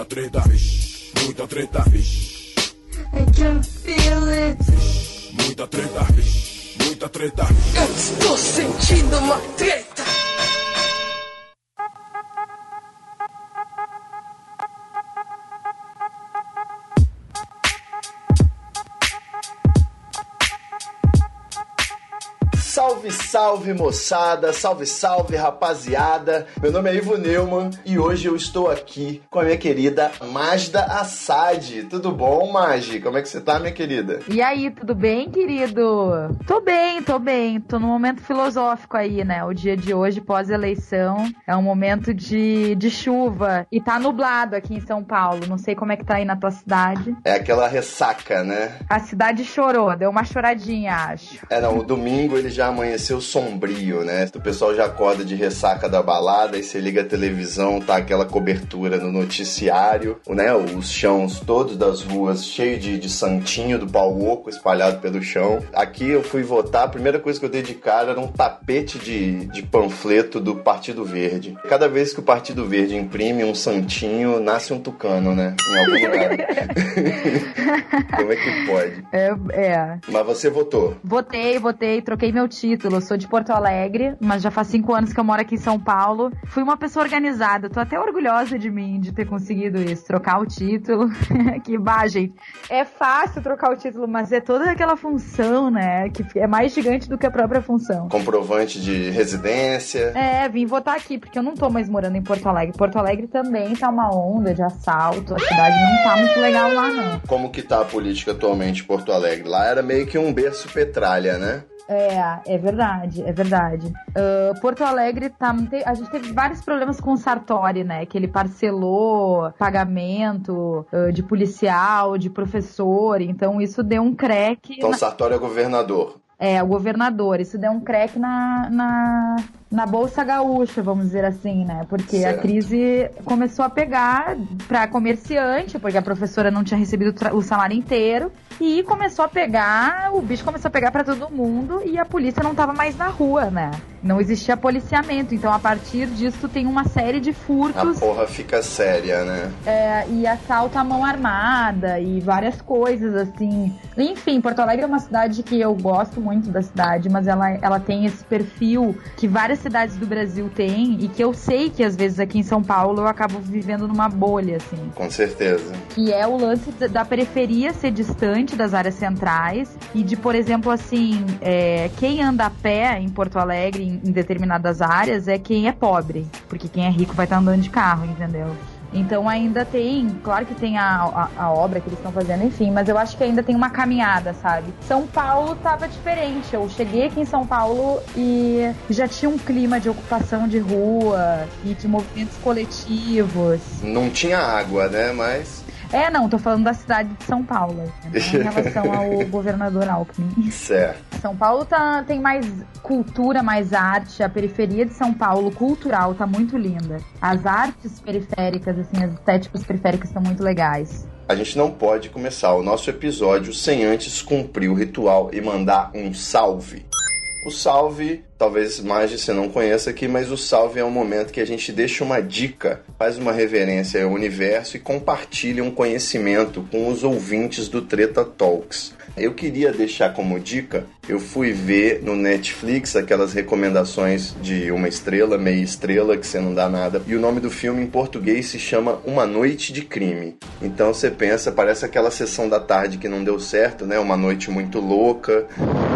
Muita treta, vixe, muita treta, vixe. I can feel it. Muita treta, vixe, muita treta. Eu estou sentindo uma treta. Salve, moçada, salve, salve rapaziada. Meu nome é Ivo Neumann e hoje eu estou aqui com a minha querida Magda Assad. Tudo bom, Magi? Como é que você tá, minha querida? E aí, tudo bem, querido? Tô bem, tô bem. Tô num momento filosófico aí, né? O dia de hoje, pós-eleição, é um momento de, de chuva e tá nublado aqui em São Paulo. Não sei como é que tá aí na tua cidade. É aquela ressaca, né? A cidade chorou, deu uma choradinha, acho. É, não, o domingo ele já amanheceu sombrio, né? O pessoal já acorda de ressaca da balada e você liga a televisão, tá aquela cobertura no noticiário, né? Os chãos todos das ruas cheios de, de santinho do pau oco espalhado pelo chão. Aqui eu fui votar, a primeira coisa que eu dei de cara era um tapete de, de panfleto do Partido Verde. Cada vez que o Partido Verde imprime um santinho, nasce um tucano, né? Em algum lugar. Como é que pode? É, é. Mas você votou. Votei, votei, troquei meu título. Sou de Porto Alegre, mas já faz cinco anos que eu moro aqui em São Paulo. Fui uma pessoa organizada. Tô até orgulhosa de mim de ter conseguido isso, trocar o título. que bah, gente. É fácil trocar o título, mas é toda aquela função, né? Que é mais gigante do que a própria função. Comprovante de residência. É, vim votar aqui, porque eu não tô mais morando em Porto Alegre. Porto Alegre também tá uma onda de assalto. A cidade não tá muito legal lá, não. Como que tá a política atualmente em Porto Alegre? Lá era meio que um berço petralha, né? É, é verdade, é verdade. Uh, Porto Alegre tá. A gente teve vários problemas com o Sartori, né? Que ele parcelou pagamento uh, de policial, de professor, então isso deu um creque. Então na... Sartori é governador. É, o governador. Isso deu um creque na, na, na Bolsa Gaúcha, vamos dizer assim, né? Porque Certo. a crise começou a pegar para comerciante, porque a professora não tinha recebido o salário inteiro. E começou a pegar, o bicho começou a pegar para todo mundo e a polícia não tava mais na rua, né? Não existia policiamento. Então, a partir disso, tem uma série de A furtos porra fica séria, né? é, e assalto à mão armada e várias coisas assim. Enfim, Porto Alegre é uma cidade que eu gosto muito da cidade, mas ela, ela tem esse perfil que várias cidades do Brasil têm e que eu sei que às vezes aqui em São Paulo eu acabo vivendo numa bolha, assim. Com certeza. Que é o lance da periferia ser distante das áreas centrais e de, por exemplo, assim, é, quem anda a pé em Porto Alegre, em, em determinadas áreas, é quem é pobre. Porque quem é rico vai estar andando de carro, entendeu? Então ainda tem, claro que tem a, a, a obra que eles estão fazendo, enfim, mas eu acho que ainda tem uma caminhada, sabe? São Paulo tava diferente. Eu cheguei aqui em São Paulo e já tinha um clima de ocupação de rua e de movimentos coletivos. Não tinha água, né? Mas. É, não, tô falando da cidade de São Paulo, né? em relação ao governador Alckmin. Certo. São Paulo tá, tem mais cultura, mais arte. A periferia de São Paulo, cultural, tá muito linda. As artes periféricas, assim, as estéticas periféricas estão muito legais. A gente não pode começar o nosso episódio sem antes cumprir o ritual e mandar um salve. O salve, talvez mais você não conheça aqui, mas o salve é um momento que a gente deixa uma dica, faz uma reverência ao universo e compartilha um conhecimento com os ouvintes do Treta Talks. Eu queria deixar como dica, eu fui ver no Netflix aquelas recomendações de uma estrela, meia estrela, que você não dá nada. E o nome do filme em português se chama Uma Noite de Crime. Então você pensa, parece aquela sessão da tarde que não deu certo, né? Uma noite muito louca,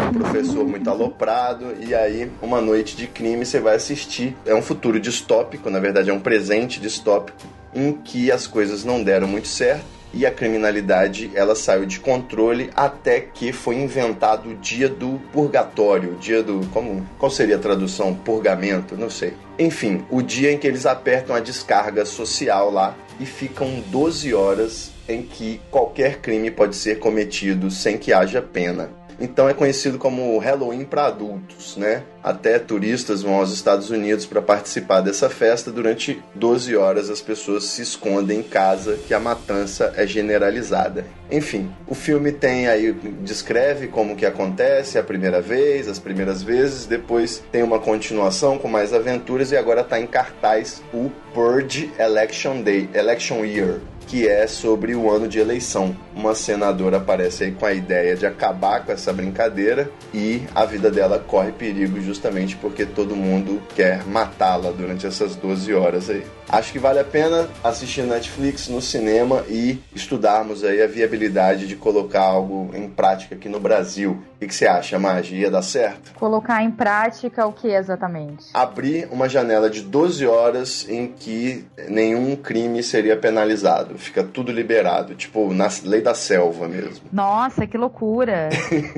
um professor muito aloprado, e aí uma noite de crime você vai assistir. É um futuro distópico, na verdade é um presente distópico, em que as coisas não deram muito certo e a criminalidade ela saiu de controle até que foi inventado o dia do purgatório, o dia do como qual seria a tradução purgamento, não sei. Enfim, o dia em que eles apertam a descarga social lá e ficam 12 horas em que qualquer crime pode ser cometido sem que haja pena. Então é conhecido como Halloween para adultos, né? Até turistas vão aos Estados Unidos para participar dessa festa. Durante 12 horas as pessoas se escondem em casa, que a matança é generalizada. Enfim, o filme tem aí descreve como que acontece a primeira vez, as primeiras vezes, depois tem uma continuação com mais aventuras e agora está em cartaz o Purge Election Day, Election Year, que é sobre o ano de eleição. Uma senadora aparece aí com a ideia de acabar com essa brincadeira e a vida dela corre perigo justamente porque todo mundo quer matá-la durante essas 12 horas aí. Acho que vale a pena assistir Netflix no cinema e estudarmos aí a viabilidade de colocar algo em prática aqui no Brasil. O que você acha, Magi? Ia dar certo? Colocar em prática o que exatamente? Abrir uma janela de 12 horas em que nenhum crime seria penalizado. Fica tudo liberado, tipo na lei da selva mesmo. Nossa, que loucura!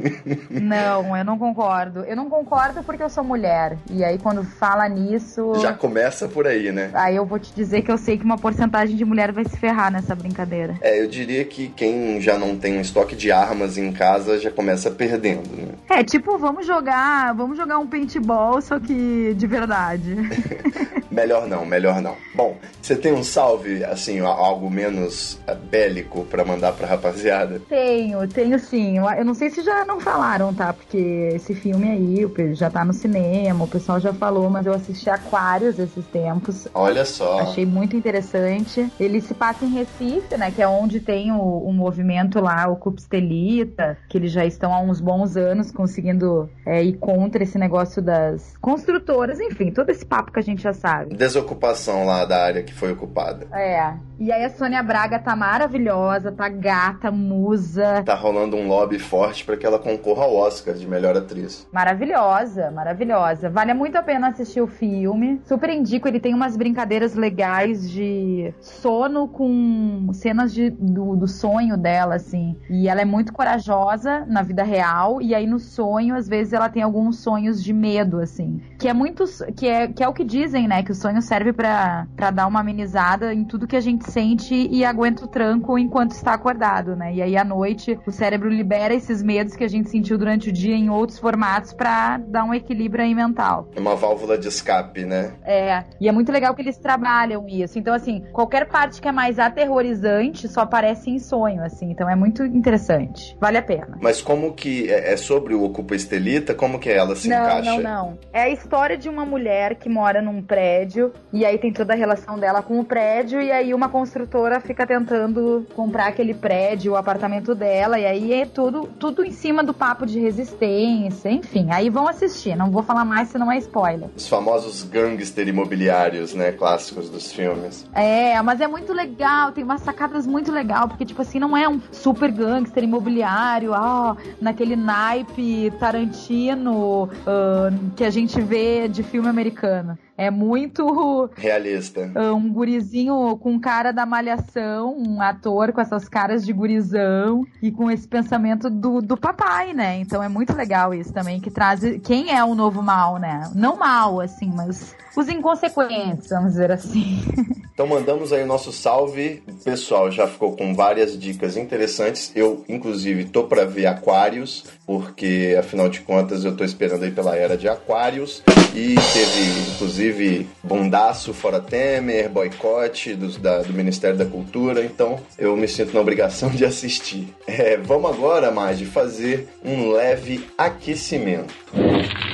não, eu não concordo. Eu não concordo porque eu sou mulher. E aí quando fala nisso. Já começa por aí, né? Aí eu vou te dizer que eu sei que uma porcentagem de mulher vai se ferrar nessa brincadeira. É, eu diria que quem já não tem um estoque de armas em casa já começa né? É, tipo, vamos jogar, vamos jogar um paintball, só que de verdade. melhor não, melhor não. Bom, você tem um salve, assim, algo menos é, bélico para mandar pra rapaziada? Tenho, tenho sim. Eu não sei se já não falaram, tá? Porque esse filme aí já tá no cinema, o pessoal já falou, mas eu assisti Aquários esses tempos. Olha só. Achei muito interessante. Ele se passa em Recife, né? Que é onde tem o, o movimento lá, o Cupstelita, que eles já estão há uns bons anos conseguindo é, ir contra esse negócio das construtoras, enfim, todo esse papo que a gente já sabe. Desocupação lá da área que foi ocupada. É. E aí a Sônia Braga tá maravilhosa, tá gata, musa. Tá rolando um lobby forte para que ela concorra ao Oscar de melhor atriz. Maravilhosa, maravilhosa. Vale muito a pena assistir o filme. Super indico, ele tem umas brincadeiras legais de sono com cenas de, do, do sonho dela, assim. E ela é muito corajosa na vida real, e aí no sonho, às vezes, ela tem alguns sonhos de medo, assim. Que é muito. Que é, que é o que dizem, né? Que o sonho serve para dar uma amenizada em tudo que a gente sente e aguenta o tranco enquanto está acordado, né? E aí à noite o cérebro libera esses medos que a gente sentiu durante o dia em outros formatos para dar um equilíbrio aí mental. É uma válvula de escape, né? É. E é muito legal que eles trabalham isso. Então, assim, qualquer parte que é mais aterrorizante só aparece em sonho, assim. Então é muito interessante. Vale a pena. Mas como que é, é sobre o Ocupa Estelita? Como que ela se não, encaixa? Não, não, não. É a história de uma mulher que mora num prédio e aí tem toda a relação dela com o prédio e aí uma construtora fica tentando comprar aquele prédio, o apartamento dela e aí é tudo, tudo em cima do papo de resistência, enfim. Aí vão assistir, não vou falar mais senão é spoiler. Os famosos gangster imobiliários, né, clássicos dos filmes. É, mas é muito legal, tem umas sacadas muito legal, porque tipo assim, não é um super gangster imobiliário, ah, naquele naipe Tarantino uh, que a gente vê de filme americano. É muito. Realista. Um gurizinho com cara da malhação, um ator com essas caras de gurizão e com esse pensamento do, do papai, né? Então é muito legal isso também, que traz. Quem é o novo mal, né? Não mal, assim, mas os inconsequentes, vamos dizer assim. Então mandamos aí o nosso salve. O pessoal já ficou com várias dicas interessantes. Eu, inclusive, tô para ver Aquários, porque afinal de contas eu tô esperando aí pela era de Aquários. E teve, inclusive, bondaço fora Temer, boicote do, da, do Ministério da Cultura. Então eu me sinto na obrigação de assistir. É, vamos agora, Magi, fazer um leve aquecimento.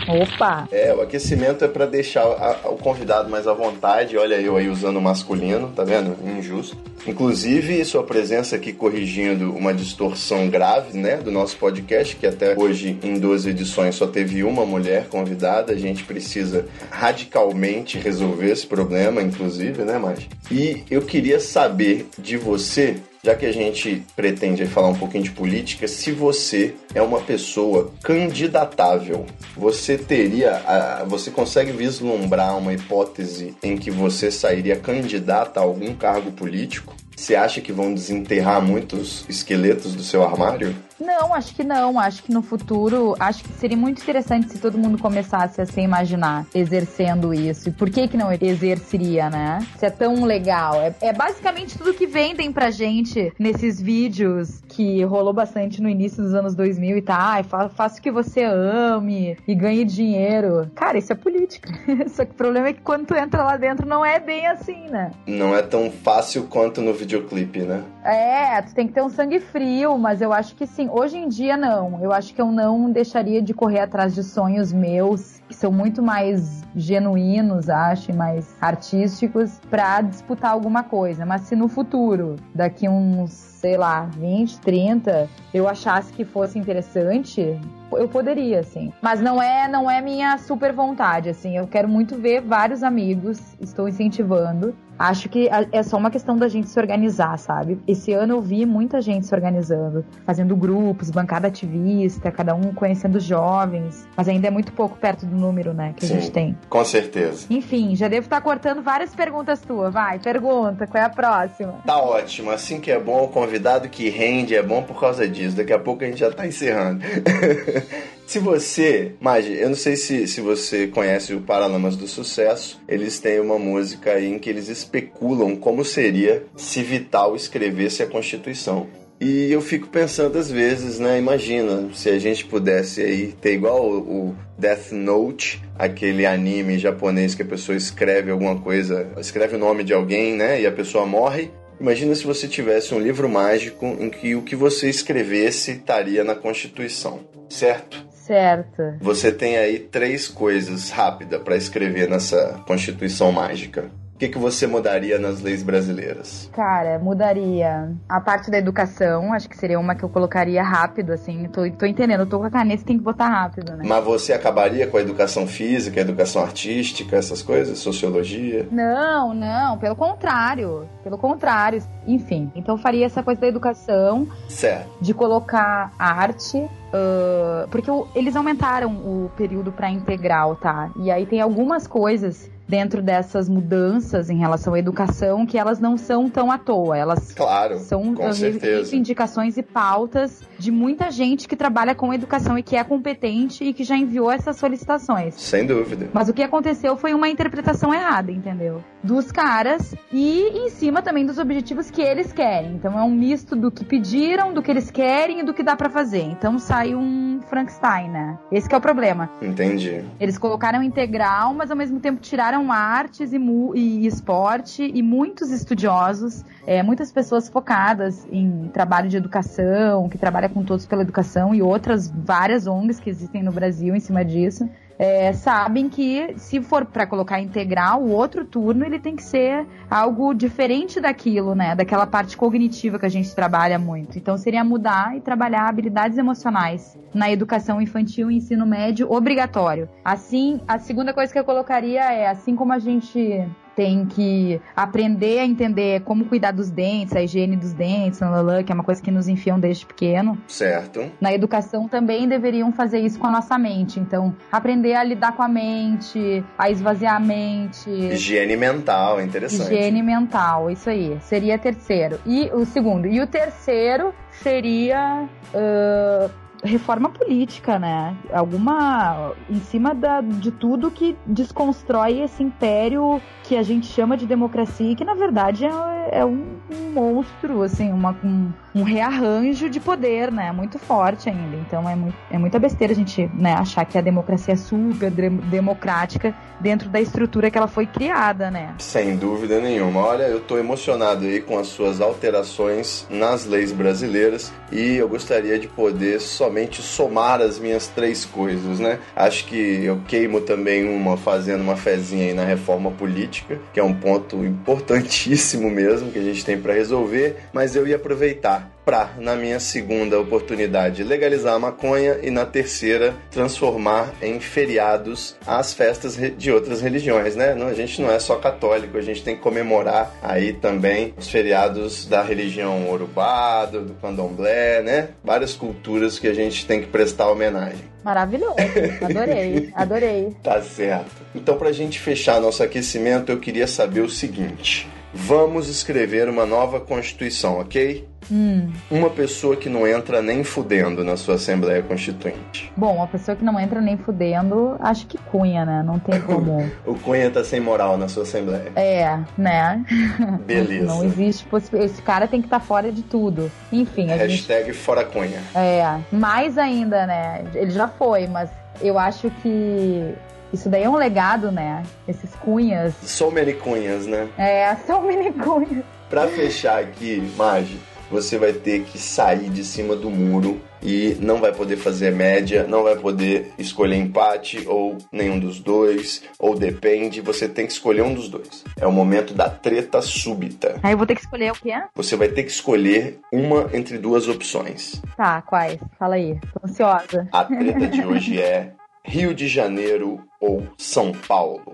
Opa! É, o aquecimento é para deixar a, o convidado mais à vontade. Olha eu aí usando o masculino, tá vendo? Injusto. Inclusive, sua presença aqui corrigindo uma distorção grave, né, do nosso podcast, que até hoje em 12 edições só teve uma mulher convidada. A gente precisa radicalmente resolver esse problema, inclusive, né, Márcia? E eu queria saber de você já que a gente pretende falar um pouquinho de política, se você é uma pessoa candidatável, você teria, você consegue vislumbrar uma hipótese em que você sairia candidata a algum cargo político? Você acha que vão desenterrar muitos esqueletos do seu armário? Não, acho que não. Acho que no futuro, acho que seria muito interessante se todo mundo começasse a se imaginar exercendo isso. E por que que não exerceria, né? Se é tão legal. É, é basicamente tudo que vendem pra gente nesses vídeos que rolou bastante no início dos anos 2000 e tá. Fa faça o que você ame e ganhe dinheiro. Cara, isso é política. Só que o problema é que quando tu entra lá dentro não é bem assim, né? Não é tão fácil quanto no videoclipe, né? É, tu tem que ter um sangue frio, mas eu acho que sim. Hoje em dia, não. Eu acho que eu não deixaria de correr atrás de sonhos meus, que são muito mais genuínos, acho, mais artísticos, pra disputar alguma coisa. Mas se no futuro, daqui uns, sei lá, 20, 30, eu achasse que fosse interessante, eu poderia, assim. Mas não é, não é minha super vontade, assim. Eu quero muito ver vários amigos, estou incentivando. Acho que é só uma questão da gente se organizar, sabe? Esse ano eu vi muita gente se organizando, fazendo grupos, bancada ativista, cada um conhecendo jovens, mas ainda é muito pouco perto do número, né, que Sim, a gente tem. Com certeza. Enfim, já devo estar cortando várias perguntas tuas. Vai, pergunta, qual é a próxima? Tá ótimo. Assim que é bom, o convidado que rende é bom por causa disso. Daqui a pouco a gente já tá encerrando. Se você, Magi, eu não sei se, se você conhece o Paralamas do Sucesso, eles têm uma música aí em que eles especulam como seria se Vital escrevesse a Constituição. E eu fico pensando às vezes, né? Imagina se a gente pudesse aí ter igual o, Death Note, aquele anime japonês que a pessoa escreve alguma coisa, escreve o nome de alguém, né? E a pessoa morre. Imagina se você tivesse um livro mágico em que o que você escrevesse estaria na Constituição, certo? Certo. Você tem aí três coisas rápidas para escrever nessa Constituição mágica. O que, que você mudaria nas leis brasileiras? Cara, mudaria a parte da educação, acho que seria uma que eu colocaria rápido, assim. Tô, tô entendendo, tô com a caneta, tem que botar rápido, né? Mas você acabaria com a educação física, a educação artística, essas coisas? Sociologia? Não, não, pelo contrário. Pelo contrário. Enfim, então eu faria essa coisa da educação, Certo. de colocar arte. uh, porque o- eles aumentaram o período para integral, tá? E aí tem algumas coisas dentro dessas mudanças em relação à educação que elas não são tão à toa. Elas Claro, são reivindicações e pautas de muita gente que trabalha com educação e que é competente e que já enviou essas solicitações. Sem dúvida. Mas o que aconteceu foi uma interpretação errada, entendeu? Dos caras e em cima também dos objetivos que eles querem. Então é um misto do que pediram, do que eles querem e do que dá pra fazer. Então sai um Frankenstein, né? Esse que é o problema. Entendi. Eles colocaram integral, mas ao mesmo tempo tiraram artes e, e esporte e muitos estudiosos, é, muitas pessoas focadas em trabalho de educação, que trabalha com todos pela educação e outras várias ONGs que existem no Brasil em cima disso. É, sabem que se for para colocar integral, o outro turno ele tem que ser algo diferente daquilo, né? Daquela parte cognitiva que a gente trabalha muito. Então seria mudar e trabalhar habilidades emocionais na educação infantil e ensino médio obrigatório. Assim, a segunda coisa que eu colocaria é assim como a gente tem que aprender a entender como cuidar dos dentes, a higiene dos dentes, que é uma coisa que nos enfiam desde pequeno. Certo. Na educação também deveriam fazer isso com a nossa mente. Então, aprender a lidar com a mente, a esvaziar a mente. Higiene mental, interessante. Higiene mental, isso aí. Seria terceiro. E o segundo. E o terceiro seria. ah, reforma política, né? Alguma. em cima da, de tudo que desconstrói esse império que a gente chama de democracia e que na verdade é, é um, um monstro, assim, uma, um, um rearranjo de poder, né? Muito forte ainda. Então é, muito, é muita besteira a gente né, achar que a democracia é super dem- democrática dentro da estrutura que ela foi criada, né? Sem dúvida nenhuma. Olha, eu tô emocionado aí com as suas alterações nas leis brasileiras e eu gostaria de poder somente somar as minhas três coisas, né? Acho que eu queimo também uma fazendo uma fezinha aí na reforma política, que é um ponto importantíssimo mesmo que a gente tem para resolver, mas eu ia aproveitar para, na minha segunda oportunidade, legalizar a maconha e na terceira, transformar em feriados as festas de outras religiões, né? Não, a gente não é só católico, a gente tem que comemorar aí também os feriados da religião Urubá, do, do candomblé, né? Várias culturas que a gente tem que prestar homenagem. Maravilhoso. Adorei, adorei. Tá certo. Então, pra gente fechar nosso aquecimento, eu queria saber o seguinte. Vamos escrever uma nova Constituição, ok? Hum. Uma pessoa que não entra nem fudendo na sua Assembleia Constituinte. Bom, uma pessoa que não entra nem fudendo, acho que cunha, né? Não tem como. O Cunha tá sem moral na sua Assembleia. É, né? Beleza. Não existe possibilidade. Esse cara tem que estar fora de tudo. Enfim, a gente. Hashtag fora Cunha. É, mais ainda, né? Ele já foi, mas eu acho que isso daí é um legado, né? Esses cunhas. So many Cunhas, né? É, são mini cunhas. Pra fechar aqui, Magi, você vai ter que sair de cima do muro e não vai poder fazer média, não vai poder escolher empate ou nenhum dos dois, ou depende, você tem que escolher um dos dois. É o momento da treta súbita. Aí eu vou ter que escolher o quê? Você vai ter que escolher uma entre duas opções. Tá, quais? Fala aí. Tô ansiosa. A treta de hoje é Rio de Janeiro ou São Paulo.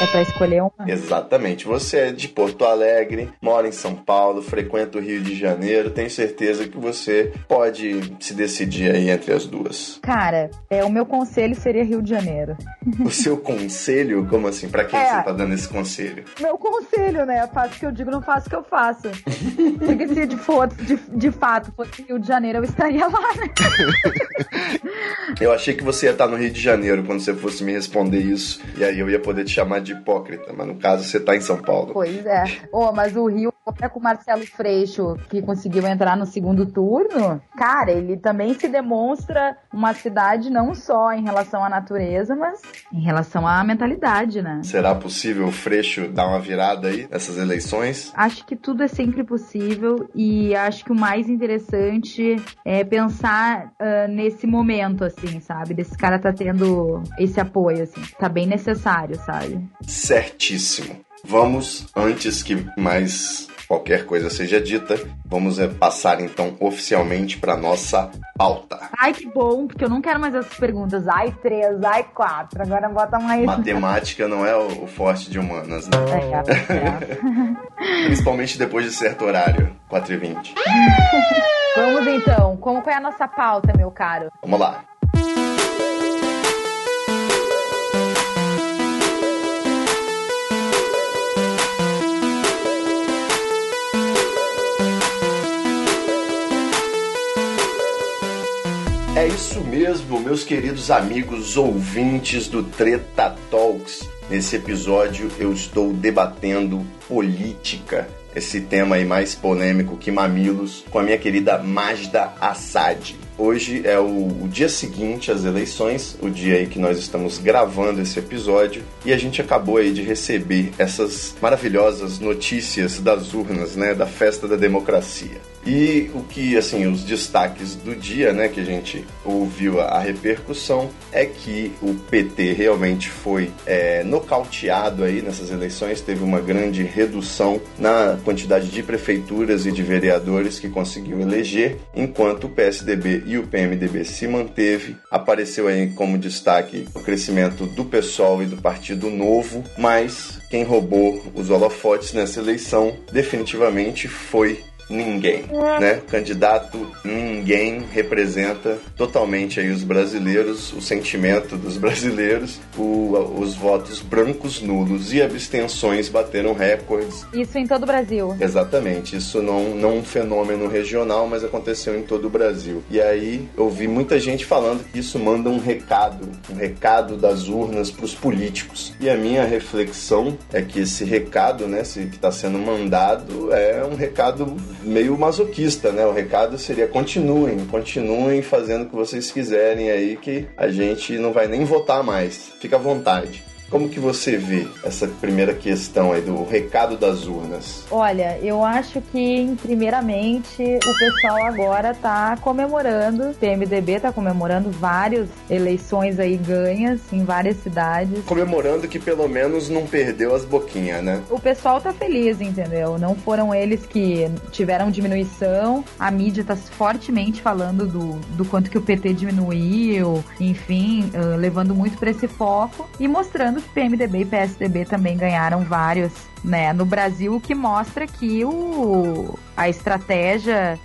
É pra escolher uma? Exatamente. Você é de Porto Alegre, mora em São Paulo, frequenta o Rio de Janeiro, tenho certeza que você pode se decidir aí entre as duas. Cara, é, o meu conselho seria Rio de Janeiro. O seu conselho, como assim? Pra quem É. você tá dando esse conselho? Meu conselho, né? Faço o que eu digo, não faço o que eu faço. Porque se de, for, de, de fato fosse Rio de Janeiro, eu estaria lá, né? Eu achei que você ia estar no Rio de Janeiro quando você fosse me responder isso, e aí eu ia poder te chamar de hipócrita, mas no caso você tá em São Paulo. Pois é. Ô, mas o Rio, agora com o Marcelo Freixo, que conseguiu entrar no segundo turno, cara, ele também se demonstra uma cidade não só em relação à natureza, mas em relação à mentalidade, né? Será possível o Freixo dar uma virada aí nessas eleições? Acho que tudo é sempre possível e acho que o mais interessante é pensar ah, nesse momento, assim, sabe? Desse cara tá tendo esse apoio, assim. Tá bem necessário, sabe? Certíssimo. Vamos, antes que mais qualquer coisa seja dita, vamos é, passar então oficialmente para nossa pauta. Ai, que bom, porque eu não quero mais essas perguntas. Ai, três, ai, quatro. Agora bota mais. Matemática não é o o forte de humanas, né? É, é. Principalmente depois de certo horário, 4h20. Vamos então. Como qual é a nossa pauta, meu caro? Vamos lá. É isso mesmo, meus queridos amigos ouvintes do Treta Talks. Nesse episódio eu estou debatendo política, esse tema aí mais polêmico que mamilos, com a minha querida Magda Assad. Hoje é o, o dia seguinte às eleições, o dia aí que nós estamos gravando esse episódio, e a gente acabou aí de receber essas maravilhosas notícias das urnas, né, da festa da democracia. E o que, assim, os destaques do dia, né, que a gente ouviu a, repercussão, é que o PT realmente foi é, nocauteado aí nessas eleições, teve uma grande redução na quantidade de prefeituras e de vereadores que conseguiu eleger, enquanto o PSDB e o PMDB se manteve. Apareceu aí como destaque o crescimento do PSOL e do Partido Novo, mas quem roubou os holofotes nessa eleição definitivamente foi ninguém, né? Candidato ninguém representa totalmente aí os brasileiros, o sentimento dos brasileiros, o- os votos brancos nulos e abstenções bateram recordes. Isso em todo o Brasil. Exatamente, isso não, não um fenômeno regional, mas aconteceu em todo o Brasil. E aí eu vi muita gente falando que isso manda um recado, um recado das urnas para os políticos. E a minha reflexão é que esse recado, né, que está sendo mandado, é um recado meio masoquista, né? O recado seria continuem, continuem fazendo o que vocês quiserem aí, que a gente não vai nem votar mais. Fica à vontade. Como que você vê essa primeira questão aí do recado das urnas? Olha, eu acho que, primeiramente, o pessoal agora tá comemorando, o PMDB tá comemorando várias eleições aí ganhas em várias cidades. Comemorando que pelo menos não perdeu as boquinhas, né? O pessoal tá feliz, entendeu? Não foram eles que tiveram diminuição. A mídia tá fortemente falando do, do quanto que o PT diminuiu, enfim, ah, levando muito pra esse foco e mostrando PMDB e PSDB também ganharam vários, né, no Brasil, o que mostra que o, a estratégia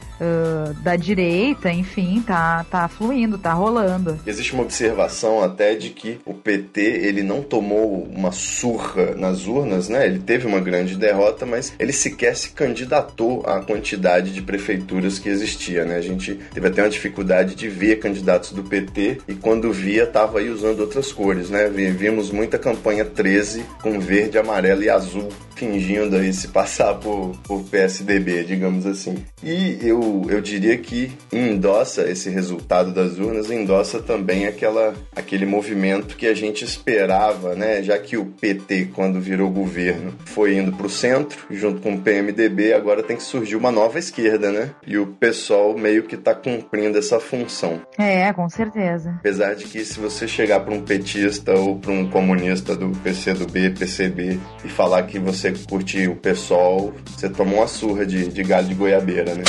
da direita, enfim, tá, tá fluindo, tá rolando. Existe uma observação até de que o PT ele não tomou uma surra nas urnas, né? Ele teve uma grande derrota, mas ele sequer se candidatou à quantidade de prefeituras que existia, né? A gente teve até uma dificuldade de ver candidatos do PT e quando via tava aí usando outras cores, né? Vi- Vimos muita campanha 13 com verde, amarelo e azul. fingindo aí se passar por, por PSDB, digamos assim. E eu, eu diria que endossa esse resultado das urnas, endossa também aquela, aquele movimento que a gente esperava, né? Já que o PT, quando virou governo, foi indo para o centro, junto com o PMDB, agora tem que surgir uma nova esquerda, né? E o pessoal meio que está cumprindo essa função. É, com certeza. Apesar de que se você chegar para um petista ou para um comunista do PCdoB, PCB e falar que você curte o PSOL, você toma uma surra de, de galho de goiabeira, né?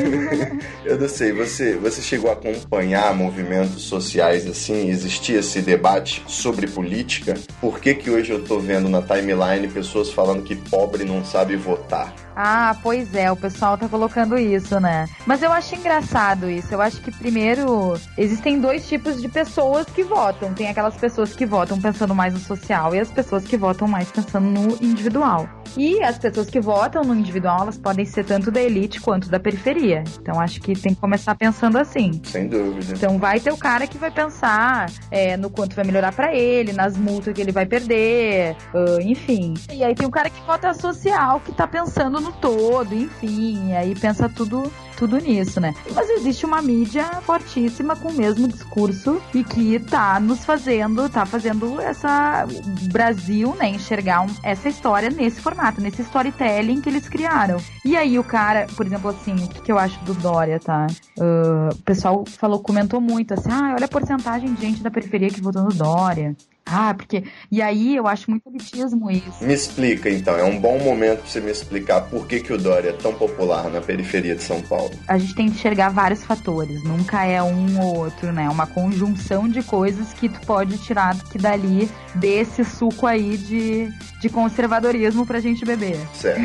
eu não sei, você, você chegou a acompanhar movimentos sociais assim? Existia esse debate sobre política? Por que que hoje eu tô vendo na timeline pessoas falando que pobre não sabe votar? Ah, pois é, o pessoal tá colocando isso, né? Mas eu acho engraçado isso. Eu acho que primeiro existem dois tipos de pessoas que votam. Tem aquelas pessoas que votam pensando mais no social e as pessoas que votam mais pensando no individual. E as pessoas que votam no individual, elas podem ser tanto da elite quanto da periferia. Então acho que tem que começar pensando assim. Sem dúvida. Então vai ter o cara que vai pensar é, no quanto vai melhorar para ele, nas multas que ele vai perder, uh, enfim. E aí tem o cara que vota social, que tá pensando no todo, enfim. Aí pensa tudo tudo nisso, né? Mas existe uma mídia fortíssima com o mesmo discurso e que tá nos fazendo, tá fazendo essa Brasil, né, enxergar um, essa história nesse formato, nesse storytelling que eles criaram. E aí o cara, por exemplo, assim, o que, que eu acho do Dória, tá? Uh, o pessoal falou, comentou muito assim, ah, olha a porcentagem de gente da periferia que votou no Dória. Ah, porque. E aí eu acho muito elitismo isso. Me explica então, é um bom momento pra você me explicar por que, que o Dória é tão popular na periferia de São Paulo. A gente tem que enxergar vários fatores, nunca é um ou outro, né? É uma conjunção de coisas que tu pode tirar que dali desse suco aí de, de conservadorismo pra gente beber. Certo.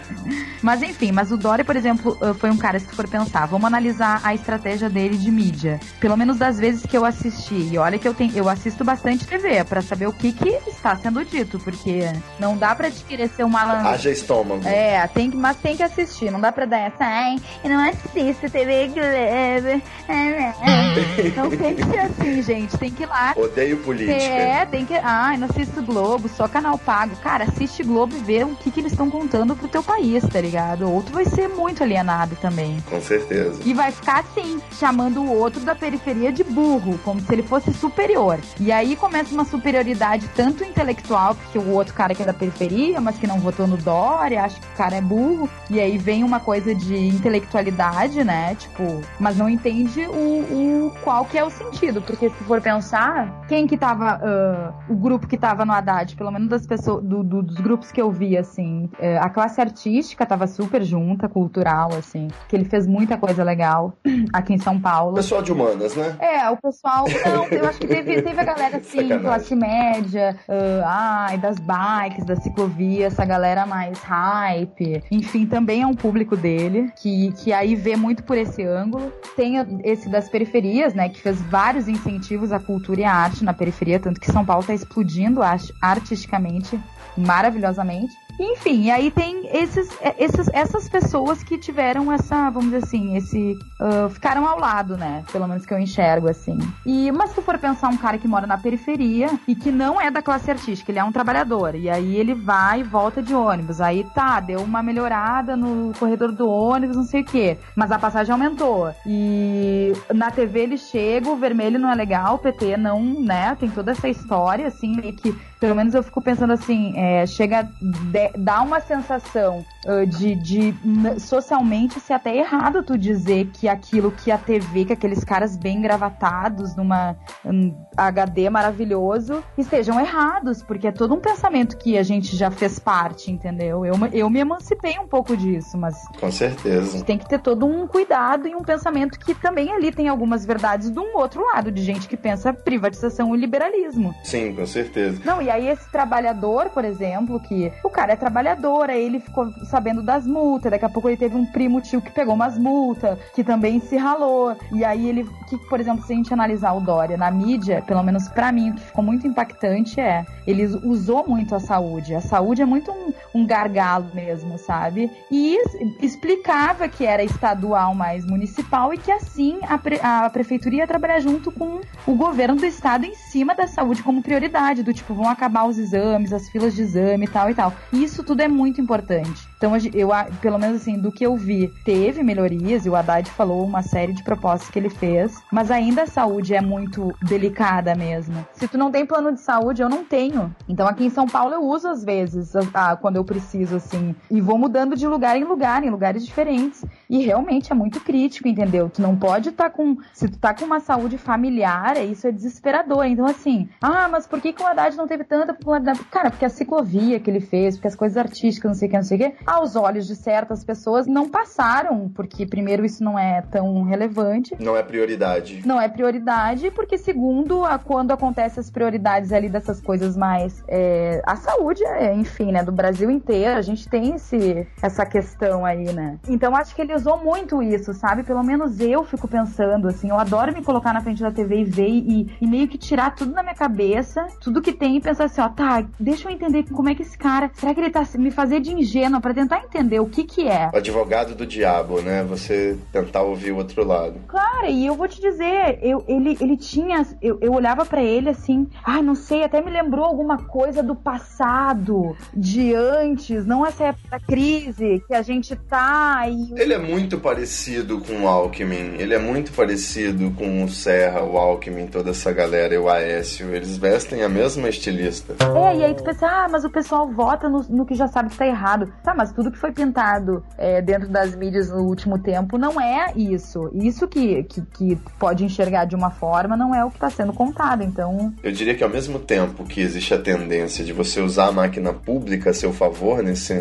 mas enfim, mas o Dória, por exemplo, uh, foi um cara, se tu for pensar, vamos analisar a estratégia dele de mídia. Pelo menos das vezes que eu assisti, e olha que eu tenho, eu assisto bastante TV para saber o que que está sendo dito, porque não dá pra te querer ser uma malandro. Haja estômago. É, tem que, mas tem que assistir, não dá pra dar essa, ai, eu não assisto TV Globo. Não tem que ser assim, gente, tem que ir lá. Odeio política. É, tem que. Ai, não assisto Globo, só canal pago. Cara, assiste Globo e vê o que, que eles estão contando pro teu país, tá ligado? Outro vai ser muito alienado também. Com certeza. E vai ficar assim, chamando o outro da periferia de burro, como se ele fosse superior. E aí começa uma superioridade tanto intelectual, porque o outro cara que é da periferia, mas que não votou no Dória, acha que o cara é burro. E aí vem uma coisa de intelectualidade, né? Tipo, mas não entende o, o qual que é o sentido. Porque se for pensar, quem que tava. Uh, o grupo que tava no Haddad, pelo menos das pessoas, do, do, dos grupos que eu vi, assim, uh, a classe artística tava super junta, cultural, assim, que ele fez muita coisa legal aqui em São Paulo. Pessoal de humanas, né? É, o pessoal. Não, eu acho que teve, teve a galera assim, Sacanagem. classe média, uh, ai, das bikes, da ciclovia, essa galera mais hype. Enfim, também é um público dele, que, que aí vê muito por esse ângulo. Tem esse das periferias, né, que fez vários incentivos à cultura e à arte na periferia, tanto que São Paulo tá explodindo art- artisticamente, maravilhosamente. Enfim, e aí tem esses, esses, essas pessoas que tiveram essa, vamos dizer assim, esse. uh, ficaram ao lado, né? Pelo menos que eu enxergo, assim. E, mas se tu for pensar um cara que mora na periferia e que não é da classe artística, ele é um trabalhador. E aí ele vai e volta de ônibus. Aí tá, deu uma melhorada no corredor do ônibus, não sei o quê. Mas a passagem aumentou. E na TV ele chega, o vermelho não é legal, o PT não, né? Tem toda essa história, assim, meio que pelo menos eu fico pensando assim, é, chega, de, dá uma sensação uh, de, de socialmente ser até errado tu dizer que aquilo que a TV, que aqueles caras bem gravatados numa um, HD maravilhoso, estejam errados, porque é todo um pensamento que a gente já fez parte, entendeu? Eu, eu me emancipei um pouco disso, mas Com certeza. tem que ter todo um cuidado e um pensamento que também ali tem algumas verdades de um outro lado, de gente que pensa privatização e liberalismo. Sim, com certeza. Não, e aí esse trabalhador, por exemplo, que o cara é trabalhador, aí ele ficou sabendo das multas, daqui a pouco ele teve um primo tio que pegou umas multas, que também se ralou. E aí ele, que, por exemplo, se a gente analisar o Dória na mídia, pelo menos pra mim, o que ficou muito impactante é, ele usou muito a saúde. A saúde é muito um, um gargalo mesmo, sabe? E explicava que era estadual mais municipal e que assim a, pre- a prefeitura ia trabalhar junto com o governo do estado em cima da saúde como prioridade, do tipo, vão acabar os exames, as filas de exame e tal e tal. Isso tudo é muito importante. Então, eu, pelo menos assim, do que eu vi, teve melhorias, e o Haddad falou uma série de propostas que ele fez, mas ainda a saúde é muito delicada mesmo. Se tu não tem plano de saúde, eu não tenho. Então, aqui em São Paulo, eu uso às vezes, a, a, quando eu preciso, assim, e vou mudando de lugar em lugar, em lugares diferentes. E realmente é muito crítico, entendeu? Tu não pode estar tá com. Se tu tá com uma saúde familiar, isso é desesperador. Então, assim, ah, mas por que, que o Haddad não teve tanta popularidade? Cara, porque a ciclovia que ele fez, porque as coisas artísticas, não sei o que, não sei o que, aos olhos de certas pessoas não passaram, porque primeiro isso não é tão relevante. Não é prioridade. Não é prioridade, porque segundo, a, quando acontecem as prioridades ali dessas coisas mais. É, a saúde, é, enfim, né, do Brasil inteiro, a gente tem esse, essa questão aí, né? Então acho que ele usou muito isso, sabe? Pelo menos eu fico pensando, assim, eu adoro me colocar na frente da TV e ver e, e meio que tirar tudo na minha cabeça, tudo que tem e pensar assim, ó, tá, deixa eu entender como é que esse cara, será que ele tá me fazer de ingênua para tentar entender o que que é? O advogado do diabo, né? Você tentar ouvir o outro lado. Claro, e eu vou te dizer, eu, ele, ele tinha, eu, eu olhava para ele assim, ai, não sei, até me lembrou alguma coisa do passado, de antes, não essa época da crise que a gente tá e... Ele é muito parecido com o Alckmin, ele é muito parecido com o Serra, o Alckmin, toda essa galera, e o Aécio, eles vestem a mesma estilista. É, e aí tu pensa, ah, mas o pessoal vota no, no que já sabe que tá errado. Tá, mas tudo que foi pintado é, dentro das mídias no último tempo não é isso. Isso que, que, que pode enxergar de uma forma não é o que está sendo contado, então... Eu diria que ao mesmo tempo que existe a tendência de você usar a máquina pública a seu favor nesse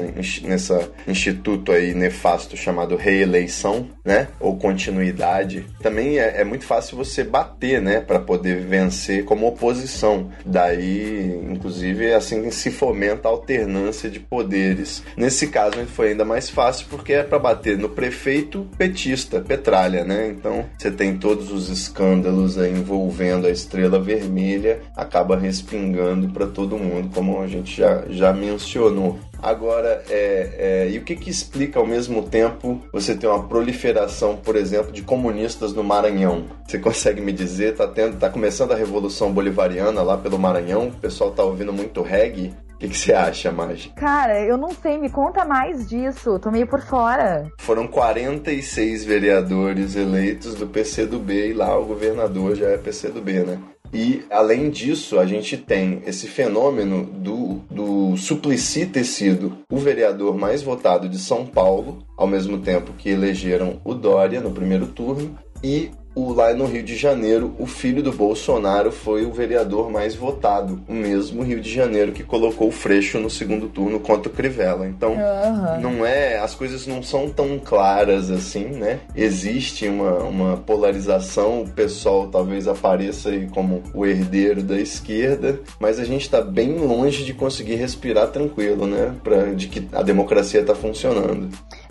nessa instituto aí nefasto chamado reeleição, né? Ou continuidade, também é, é muito fácil você bater, né? Para poder vencer como oposição. Daí, inclusive, assim se fomenta a alternância de poderes. Nesse caso, foi ainda mais fácil porque é para bater no prefeito petista, Petralha, né? Então, você tem todos os escândalos envolvendo a estrela vermelha, acaba respingando para todo mundo, como a gente já, já mencionou. Agora, é, é, e o que, que explica ao mesmo tempo você ter uma proliferação, por exemplo, de comunistas no Maranhão? Você consegue me dizer? Tá, tendo, tá começando a Revolução Bolivariana lá pelo Maranhão, o pessoal tá ouvindo muito reggae. O que, você acha, Magi? Cara, eu não sei, me conta mais disso, tô meio por fora. Foram 46 vereadores eleitos do PCdoB e lá o governador já é PCdoB, né? E, além disso, a gente tem esse fenômeno do, do Suplicy ter sido o vereador mais votado de São Paulo, ao mesmo tempo que elegeram o Dória no primeiro turno, e o, lá no Rio de Janeiro, o filho do Bolsonaro foi o vereador mais votado, o mesmo Rio de Janeiro que colocou o Freixo no segundo turno contra o Crivella. Então, uhum. não é, as coisas não são tão claras assim, né? Existe uma, uma polarização, o pessoal talvez apareça aí como o herdeiro da esquerda, mas a gente está bem longe de conseguir respirar tranquilo, né? Pra, de que a democracia está funcionando.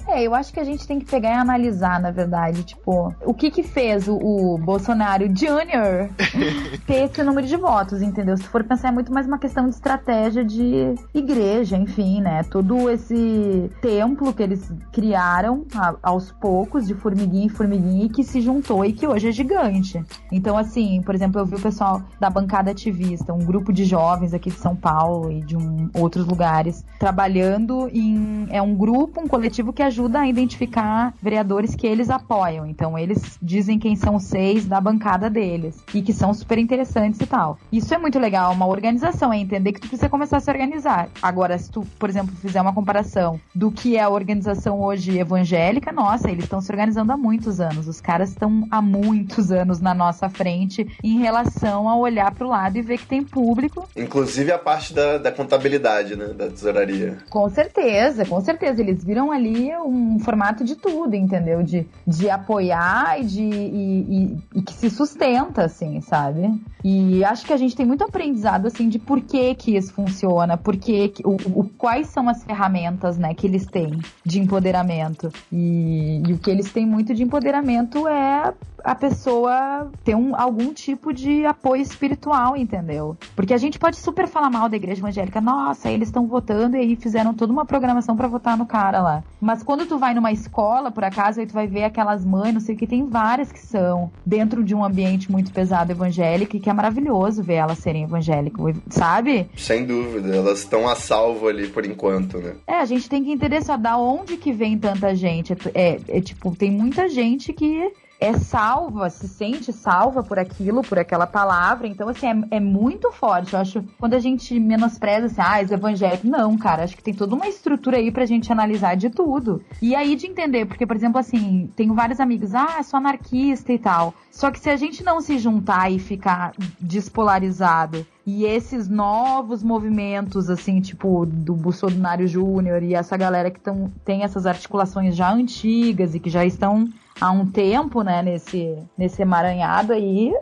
É, eu acho que a gente tem que pegar e analisar, na verdade, tipo, o que que fez o, o Bolsonaro Jr. ter esse número de votos, entendeu? Se for pensar, é muito mais uma questão de estratégia de igreja, enfim, né? Todo esse templo que eles criaram a, aos poucos, de formiguinha em formiguinha, e que se juntou e que hoje é gigante. Então, assim, por exemplo, eu vi o pessoal da bancada ativista, um grupo de jovens aqui de São Paulo e de um, outros lugares, trabalhando em. É um grupo, um coletivo que ajuda ajuda a identificar vereadores que eles apoiam. Então, eles dizem quem são os seis da bancada deles e que são super interessantes e tal. Isso é muito legal, uma organização, é entender que tu precisa começar a se organizar. Agora, se tu, por exemplo, fizer uma comparação do que é a organização hoje evangélica, nossa, eles estão se organizando há muitos anos. Os caras estão há muitos anos na nossa frente em relação a olhar para o lado e ver que tem público. Inclusive a parte da, da contabilidade, né? Da tesouraria. Com certeza, com certeza. Eles viram ali um formato de tudo, entendeu? De, de apoiar e de e, e, e, que se sustenta, assim, sabe? E acho que a gente tem muito aprendizado, assim, de por que que isso funciona, por que, o, o, quais são as ferramentas, né, que eles têm de empoderamento. E, e o que eles têm muito de empoderamento é a pessoa ter um, algum tipo de apoio espiritual, entendeu? Porque a gente pode super falar mal da igreja evangélica, nossa, eles estão votando e aí fizeram toda uma programação para votar no cara lá. Mas quando tu vai numa escola, por acaso, aí tu vai ver aquelas mães, não sei o que, tem várias que são dentro de um ambiente muito pesado evangélico e que é maravilhoso ver elas serem evangélicas, sabe? Sem dúvida, elas estão a salvo ali por enquanto, né? É, a gente tem que entender só da onde que vem tanta gente. É, é, é tipo, tem muita gente que é salva, se sente salva por aquilo, por aquela palavra. Então, assim, é, é muito forte. Eu acho, quando a gente menospreza, assim, ah, os evangélicos, não, cara, acho que tem toda uma estrutura aí pra gente analisar de tudo. E aí de entender, porque, por exemplo, assim, tenho vários amigos, ah, sou anarquista e tal. Só que se a gente não se juntar e ficar despolarizado e esses novos movimentos, assim, tipo, do Bolsonaro Júnior e essa galera que tão, tem essas articulações já antigas e que já estão há um tempo, né, nesse, nesse emaranhado aí,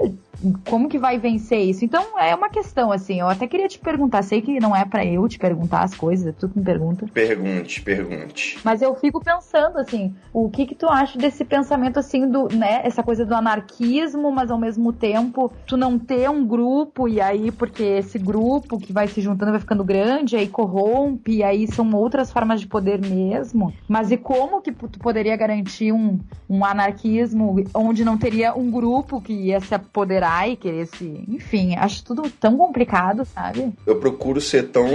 como que vai vencer isso? Então é uma questão, assim, eu até queria te perguntar, sei que não é para eu te perguntar as coisas, tu me pergunta. Pergunte, pergunte. Mas eu fico pensando, assim, o que que tu acha desse pensamento, assim, do, né, essa coisa do anarquismo, mas ao mesmo tempo tu não ter um grupo, e aí, porque esse grupo que vai se juntando vai ficando grande, aí corrompe, e aí são outras formas de poder mesmo, mas e como que tu poderia garantir um, um anarquismo onde não teria um grupo que ia se apoderar e querer se. Enfim, acho tudo tão complicado, sabe? Eu procuro ser tão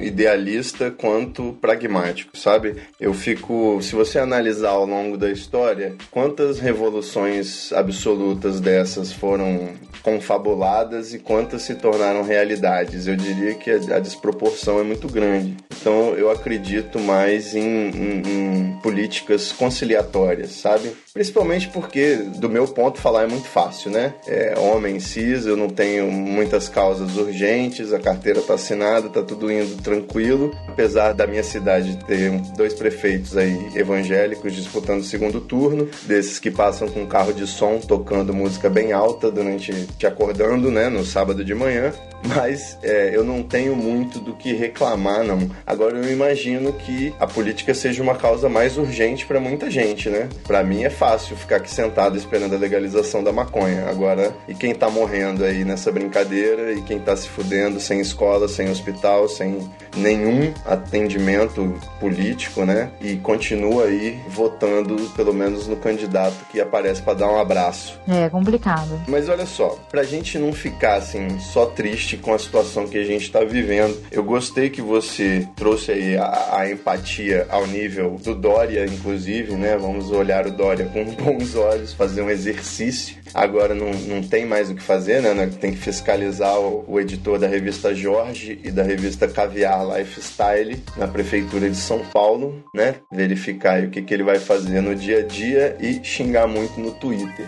idealista quanto pragmático, sabe? Eu fico. Se você analisar ao longo da história, quantas revoluções absolutas dessas foram confabuladas e quantas se tornaram realidades? Eu diria que a, desproporção é muito grande. Então eu acredito mais em, em, em políticas conciliatórias, sabe? Principalmente porque, do meu ponto, falar é muito fácil, né? É, homem cis, eu não tenho muitas causas urgentes, a carteira está assinada, está tudo indo tranquilo. Apesar da minha cidade ter dois prefeitos aí evangélicos disputando o segundo turno, desses que passam com carro de som tocando música bem alta durante te acordando, né, no sábado de manhã mas é, eu não tenho muito do que reclamar, não. Agora eu imagino que a política seja uma causa mais urgente para muita gente, né? Para mim é fácil ficar aqui sentado esperando a legalização da maconha. Agora, e quem tá morrendo aí nessa brincadeira e quem tá se fudendo sem escola, sem hospital, sem nenhum atendimento político, né? E continua aí votando pelo menos no candidato que aparece para dar um abraço. É complicado. Mas olha só, pra gente não ficar assim só triste com a situação que a gente está vivendo. Eu gostei que você trouxe aí a, a, empatia ao nível do Dória, inclusive, né? Vamos olhar o Dória com bons olhos, fazer um exercício. Agora não, não tem mais o que fazer, né? Tem que fiscalizar o, o editor da revista Jorge e da revista Caviar Lifestyle na prefeitura de São Paulo, né? Verificar o que, que ele vai fazer no dia a dia e xingar muito no Twitter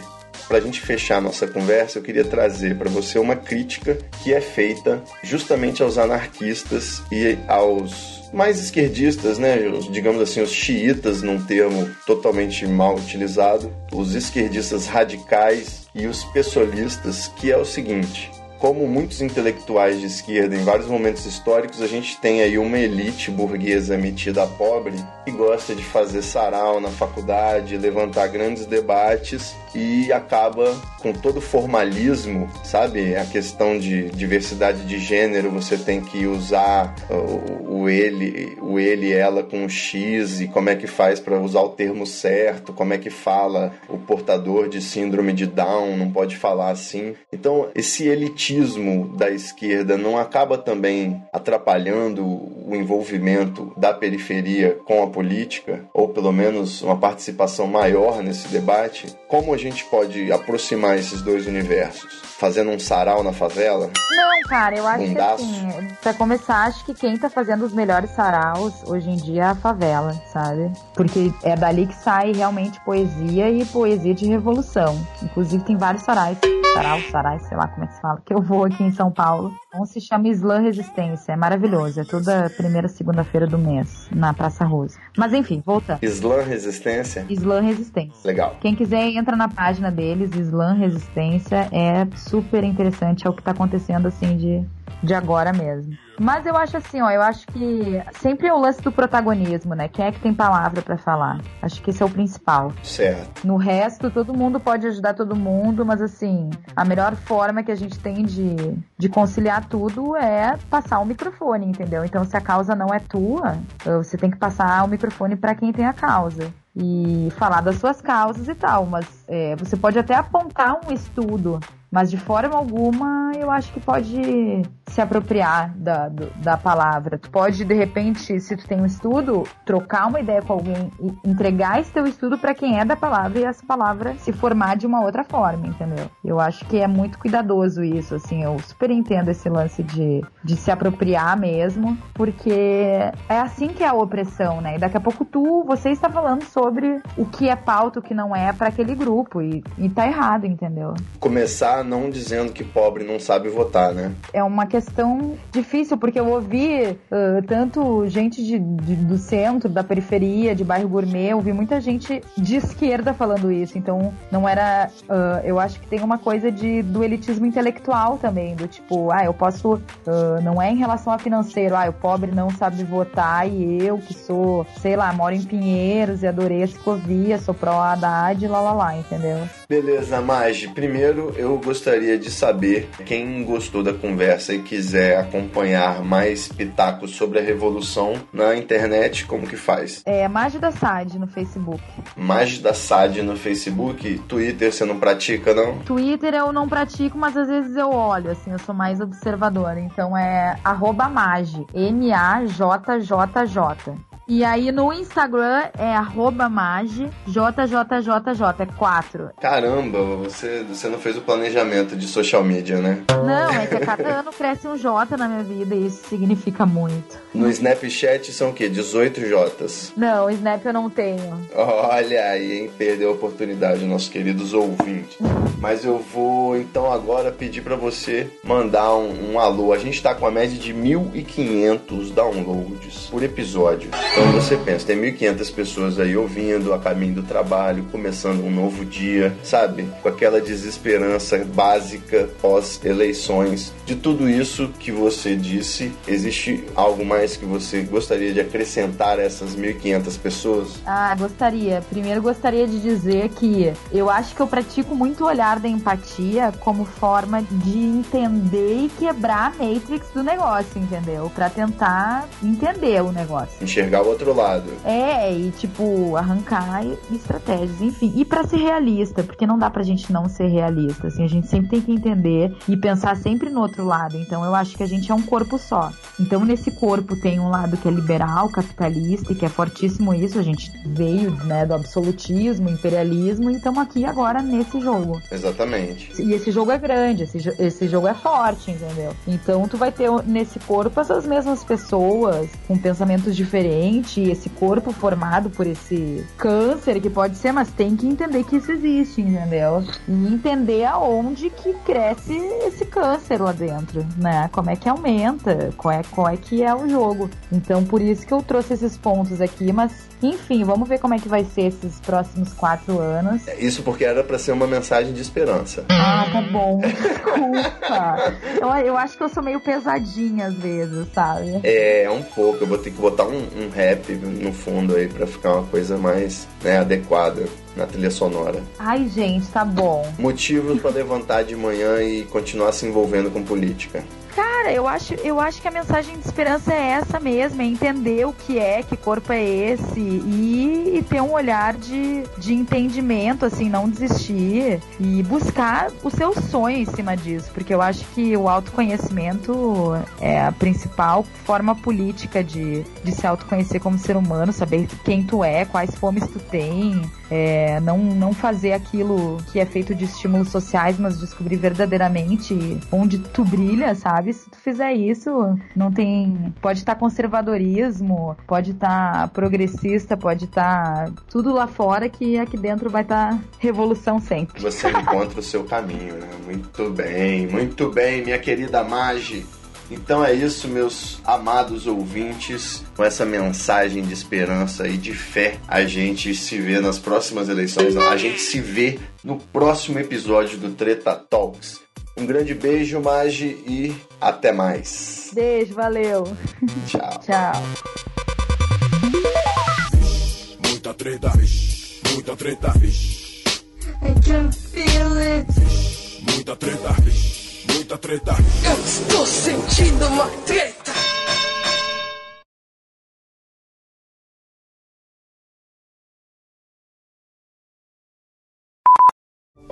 para a gente fechar nossa conversa, eu queria trazer para você uma crítica que é feita justamente aos anarquistas e aos mais esquerdistas, né, digamos assim, os xiitas, num termo totalmente mal utilizado, os esquerdistas radicais e os pessoalistas, que é o seguinte: como muitos intelectuais de esquerda em vários momentos históricos, a gente tem aí uma elite burguesa metida a pobre que gosta de fazer sarau na faculdade, levantar grandes debates e acaba com todo formalismo, sabe? A questão de diversidade de gênero, você tem que usar o, o ele, o ele e ela com o X e como é que faz para usar o termo certo, como é que fala o portador de síndrome de Down, não pode falar assim. Então, esse elitismo da esquerda não acaba também atrapalhando o envolvimento da periferia com a política, ou pelo menos uma participação maior nesse debate? Como a gente pode aproximar esses dois universos? Fazendo um sarau na favela? Não, cara, eu acho Bundaço. que assim, pra começar, acho que quem tá fazendo os melhores saraus hoje em dia é a favela, sabe? Porque é dali que sai realmente poesia e poesia de revolução. Inclusive tem vários sarais, sarau, sarais, sei lá como é que se fala, que eu vou aqui em São Paulo. Um se chama Slam Resistência, é maravilhoso, é toda primeira segunda-feira do mês, na Praça Rosa. Mas enfim, voltando. Slam Resistência? Slam Resistência. Legal. Quem quiser entra na página deles, Slam Resistência, é super interessante, é o que tá acontecendo assim de, de agora mesmo. Mas eu acho assim, ó, eu acho que sempre é o lance do protagonismo, né? Quem é que tem palavra para falar? Acho que esse é o principal. Certo. No resto, todo mundo pode ajudar todo mundo, mas assim, a melhor forma que a gente tem de, de conciliar tudo é passar o microfone, entendeu? Então, se a causa não é tua, você tem que passar o microfone para quem tem a causa e falar das suas causas e tal, mas é, você pode até apontar um estudo mas de forma alguma eu acho que pode se apropriar da, do, da palavra. Tu pode, de repente, se tu tem um estudo, trocar uma ideia com alguém e entregar esse teu estudo para quem é da palavra e essa palavra se formar de uma outra forma, entendeu? Eu acho que é muito cuidadoso isso, assim, eu super entendo esse lance de, de se apropriar mesmo, porque é assim que é a opressão, né? E daqui a pouco tu, você está falando sobre o que é pauta, o que não é para aquele grupo e, e tá errado, entendeu? Começar não dizendo que pobre não sabe votar, né? É uma questão difícil, porque eu ouvi uh, tanto gente de, de, do centro, da periferia, de bairro gourmet, eu ouvi muita gente de esquerda falando isso. Então, não era. Uh, eu acho que tem uma coisa de, do elitismo intelectual também, do tipo, ah, eu posso. Uh, não é em relação a financeiro, ah, o pobre não sabe votar e eu que sou, sei lá, moro em Pinheiros e adorei a Ciclovia, sou pró-Haddad, lá lá lá, entendeu? Beleza, Magi. Primeiro, eu gostaria de saber quem gostou da conversa e quiser acompanhar mais pitacos sobre a revolução na internet, como que faz? É Magi da SAD no Facebook. Magi da SAD no Facebook? Twitter você não pratica, não? Twitter eu não pratico, mas às vezes eu olho, assim, eu sou mais observadora. Então é arroba Magi, M-A-J-J-J. E aí no Instagram é arroba mage, JJJJ, é 4. Caramba, você, você não fez o planejamento de social media, né? Não, é que a cada ano cresce um J na minha vida e isso significa muito. No Snapchat são o quê? 18 Js? Não, Snap eu não tenho. Olha aí, hein? Perdeu a oportunidade, nossos queridos ouvintes. Mas eu vou então agora pedir para você mandar um, um alô. A gente tá com a média de 1.500 downloads por episódio. Então você pensa, tem 1.500 pessoas aí ouvindo a caminho do trabalho, começando um novo dia, sabe? Com aquela desesperança básica pós-eleições. De tudo isso que você disse, existe algo mais que você gostaria de acrescentar a essas 1.500 pessoas? Ah, gostaria. Primeiro gostaria de dizer que eu acho que eu pratico muito o olhar da empatia como forma de entender e quebrar a matrix do negócio, entendeu? Para tentar entender o negócio. Enxergar o outro lado. É, e tipo, arrancar estratégias, enfim. E para ser realista, porque não dá pra gente não ser realista, assim, a gente sempre tem que entender e pensar sempre no outro lado. Então eu acho que a gente é um corpo só. Então nesse corpo tem um lado que é liberal, capitalista, e que é fortíssimo isso, a gente veio, né, do absolutismo, imperialismo, e estamos aqui agora nesse jogo. Exatamente. E esse jogo é grande, esse, esse jogo é forte, entendeu? Então tu vai ter nesse corpo essas mesmas pessoas com pensamentos diferentes esse corpo formado por esse câncer que pode ser, mas tem que entender que isso existe, entendeu? E entender aonde que cresce esse câncer lá dentro, né? Como é que aumenta, qual é, qual é que é o jogo. Então, por isso que eu trouxe esses pontos aqui, mas enfim, vamos ver como é que vai ser esses próximos quatro anos. É, isso porque era para ser uma mensagem de esperança. Ah, tá bom. Desculpa. eu, eu acho que eu sou meio pesadinha às vezes, sabe? É, um pouco. Eu vou ter que botar um, um rap no fundo aí para ficar uma coisa mais né, adequada na trilha sonora. Ai, gente, tá bom. Motivos para levantar de manhã e continuar se envolvendo com política. Cara, eu acho, eu acho que a mensagem de esperança é essa mesmo, é entender o que é, que corpo é esse e, e ter um olhar de, de entendimento, assim, não desistir e buscar o seu sonho em cima disso, porque eu acho que o autoconhecimento é a principal forma política de, de se autoconhecer como ser humano, saber quem tu é, quais fomes tu tem, é, não, não fazer aquilo que é feito de estímulos sociais, mas descobrir verdadeiramente onde tu brilha, sabe? Se tu fizer isso, não tem. Pode estar tá conservadorismo, pode estar tá progressista, pode estar tá tudo lá fora que aqui dentro vai estar tá revolução sempre. Você encontra o seu caminho, né? Muito bem, muito bem, minha querida Magi. Então é isso, meus amados ouvintes. Com essa mensagem de esperança e de fé, a gente se vê nas próximas eleições. A gente se vê no próximo episódio do Treta Talks. Um grande beijo, Magi, e até mais. Beijo, valeu. Tchau. Tchau. Muita treta, vixe, muita treta, vixe, I can feel it. muita treta, vixe, muita treta. Eu estou sentindo uma treta.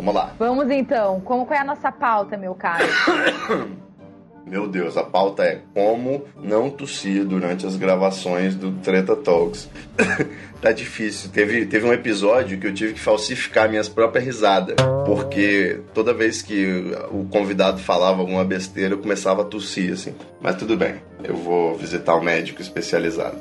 Vamos lá. Vamos então. Como qual é a nossa pauta, meu caro? Meu Deus, a pauta é como não tossir durante as gravações do Treta Talks. tá difícil. Teve, teve um episódio que eu tive que falsificar minhas próprias risadas. Porque toda vez que o convidado falava alguma besteira, eu começava a tossir, assim. Mas tudo bem, eu vou visitar um médico especializado.